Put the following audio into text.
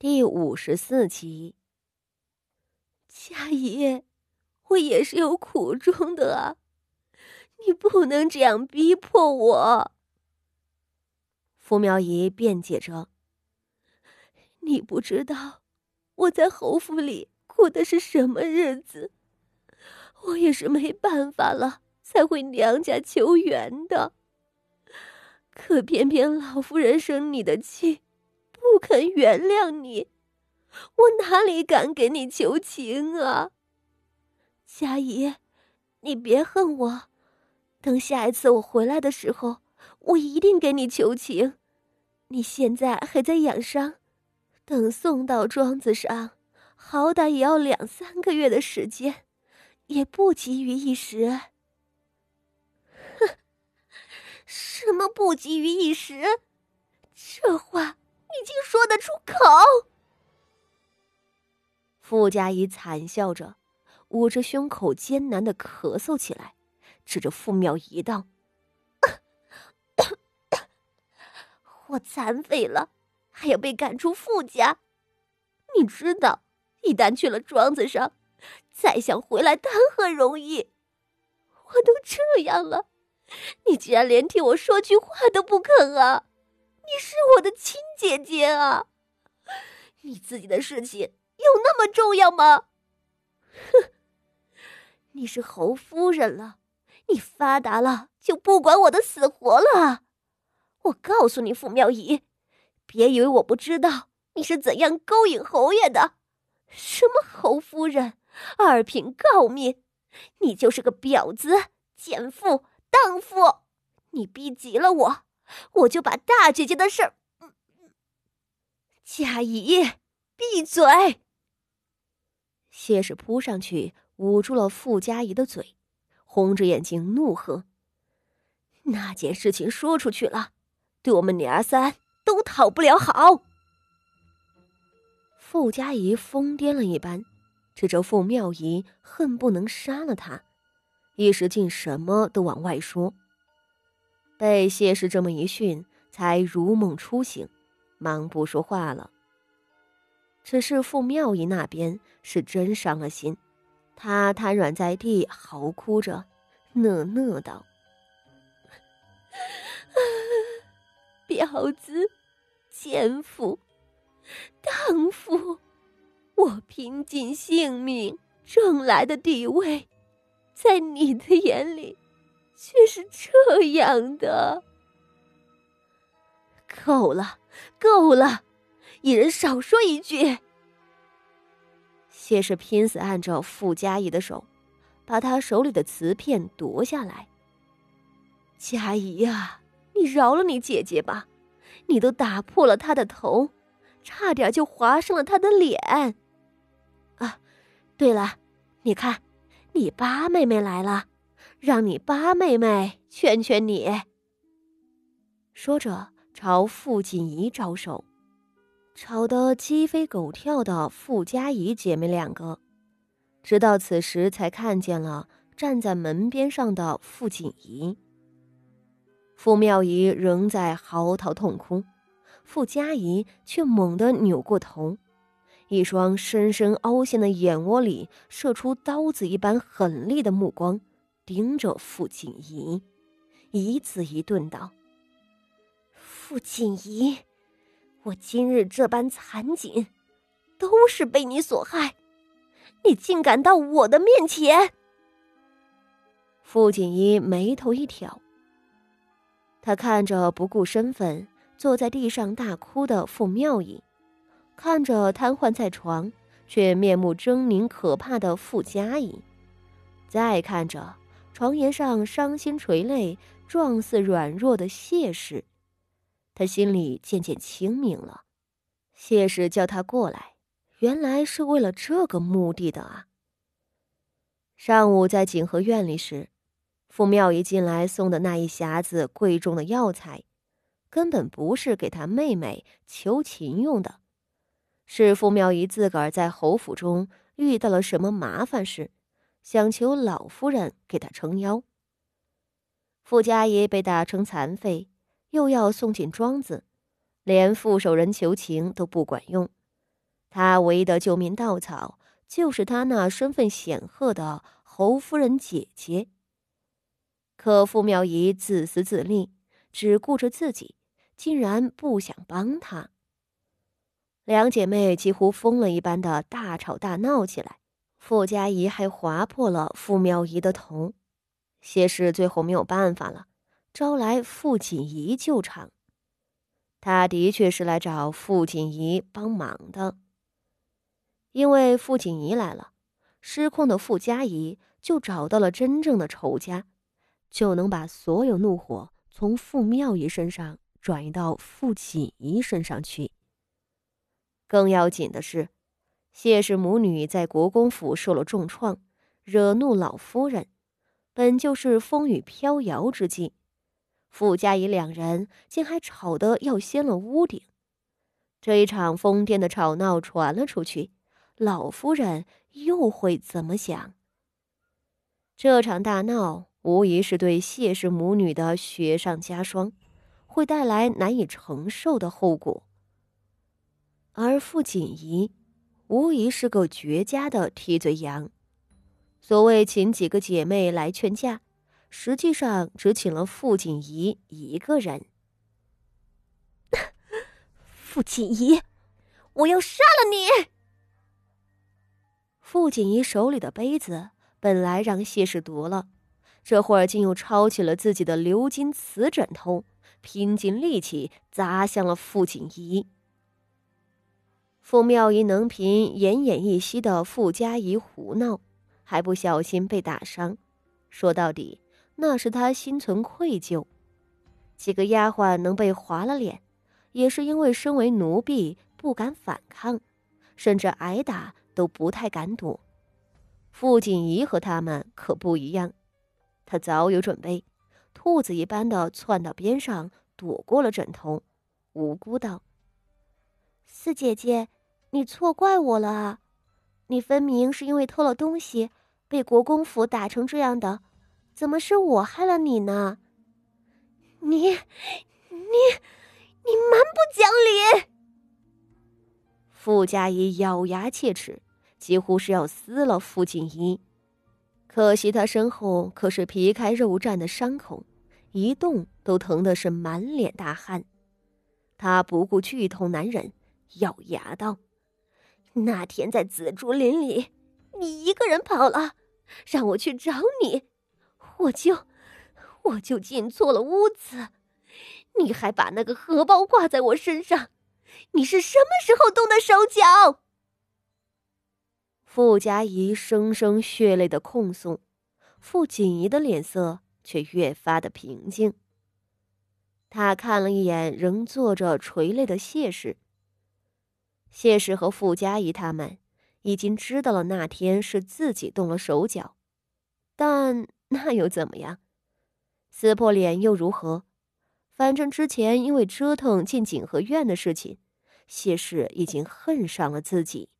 第五十四集。佳怡，我也是有苦衷的啊，你不能这样逼迫我。傅妙仪辩解着：“你不知道我在侯府里过的是什么日子，我也是没办法了才回娘家求援的。可偏偏老夫人生你的气。”不肯原谅你，我哪里敢给你求情啊？佳怡，你别恨我，等下一次我回来的时候，我一定给你求情。你现在还在养伤，等送到庄子上，好歹也要两三个月的时间，也不急于一时。哼，什么不急于一时？这话。你竟说得出口！傅家怡惨笑着，捂着胸口艰难的咳嗽起来，指着傅妙仪道：“ 我残废了，还要被赶出傅家。你知道，一旦去了庄子上，再想回来谈何容易？我都这样了，你竟然连替我说句话都不肯啊！”你是我的亲姐姐啊，你自己的事情有那么重要吗？哼，你是侯夫人了，你发达了就不管我的死活了。我告诉你，傅妙仪，别以为我不知道你是怎样勾引侯爷的。什么侯夫人，二品诰命，你就是个婊子、奸妇、荡妇，你逼急了我。我就把大姐姐的事儿。佳怡，闭嘴！谢氏扑上去捂住了傅佳怡的嘴，红着眼睛怒喝：“那件事情说出去了，对我们娘儿三都讨不了好。”傅佳怡疯癫了一般，指着傅妙仪，恨不能杀了她，一时竟什么都往外说。被谢氏这么一训，才如梦初醒，忙不说话了。只是傅妙仪那边是真伤了心，她瘫软在地，嚎哭着，讷讷道：“ 婊子、奸夫、荡妇，我拼尽性命挣来的地位，在你的眼里。”却是这样的。够了，够了，一人少说一句。谢氏拼死按着傅佳怡的手，把他手里的瓷片夺下来。佳怡呀，你饶了你姐姐吧，你都打破了她的头，差点就划伤了她的脸。啊，对了，你看，你八妹妹来了。让你八妹妹劝劝你。说着，朝傅锦仪招手，吵得鸡飞狗跳的傅家怡姐妹两个，直到此时才看见了站在门边上的傅锦仪。傅妙仪仍在嚎啕痛哭，傅家仪却猛地扭过头，一双深深凹陷的眼窝里射出刀子一般狠厉的目光。盯着傅锦仪，一字一顿道：“傅锦仪，我今日这般惨景，都是被你所害。你竟敢到我的面前！”傅锦仪眉头一挑，他看着不顾身份坐在地上大哭的傅妙仪，看着瘫痪在床却面目狰狞可怕的傅佳仪，再看着。床沿上伤心垂泪、状似软弱的谢氏，他心里渐渐清明了。谢氏叫他过来，原来是为了这个目的的啊。上午在景和院里时，傅妙仪进来送的那一匣子贵重的药材，根本不是给他妹妹求情用的，是傅妙仪自个儿在侯府中遇到了什么麻烦事。想求老夫人给他撑腰。傅家爷被打成残废，又要送进庄子，连副手人求情都不管用，他唯一的救命稻草就是他那身份显赫的侯夫人姐姐。可傅妙仪自私自利，只顾着自己，竟然不想帮他。两姐妹几乎疯了一般的大吵大闹起来，傅家仪还划破了傅妙仪的头。谢氏最后没有办法了，招来傅锦仪救场。他的确是来找傅锦仪帮忙的。因为傅锦仪来了，失控的傅家仪就找到了真正的仇家，就能把所有怒火从傅妙仪身上转移到傅锦仪身上去。更要紧的是，谢氏母女在国公府受了重创，惹怒老夫人，本就是风雨飘摇之际，傅家仪两人竟还吵得要掀了屋顶。这一场疯癫的吵闹传了出去。老夫人又会怎么想？这场大闹无疑是对谢氏母女的雪上加霜，会带来难以承受的后果。而傅锦仪，无疑是个绝佳的替罪羊。所谓请几个姐妹来劝架，实际上只请了傅锦仪一个人。傅锦仪，我要杀了你！傅锦仪手里的杯子本来让谢氏夺了，这会儿竟又抄起了自己的鎏金瓷枕头，拼尽力气砸向了傅锦仪。傅妙仪能凭奄奄一息的傅家仪胡闹，还不小心被打伤，说到底，那是他心存愧疚。几个丫鬟能被划了脸，也是因为身为奴婢不敢反抗，甚至挨打。都不太敢躲，傅锦仪和他们可不一样，她早有准备，兔子一般的窜到边上躲过了枕头，无辜道：“四姐姐，你错怪我了啊！你分明是因为偷了东西，被国公府打成这样的，怎么是我害了你呢？你，你，你蛮不讲理！”傅家仪咬牙切齿，几乎是要撕了傅锦仪。可惜他身后可是皮开肉绽的伤口，一动都疼的是满脸大汗。他不顾剧痛难忍，咬牙道：“那天在紫竹林里，你一个人跑了，让我去找你，我就我就进错了屋子，你还把那个荷包挂在我身上。”你是什么时候动的手脚？傅家仪声声血泪的控诉，傅锦仪的脸色却越发的平静。他看了一眼仍坐着垂泪的谢氏。谢氏和傅家仪他们已经知道了那天是自己动了手脚，但 那又怎么样？撕破脸又如何？反正之前因为折腾进景和院的事情。谢氏已经恨上了自己。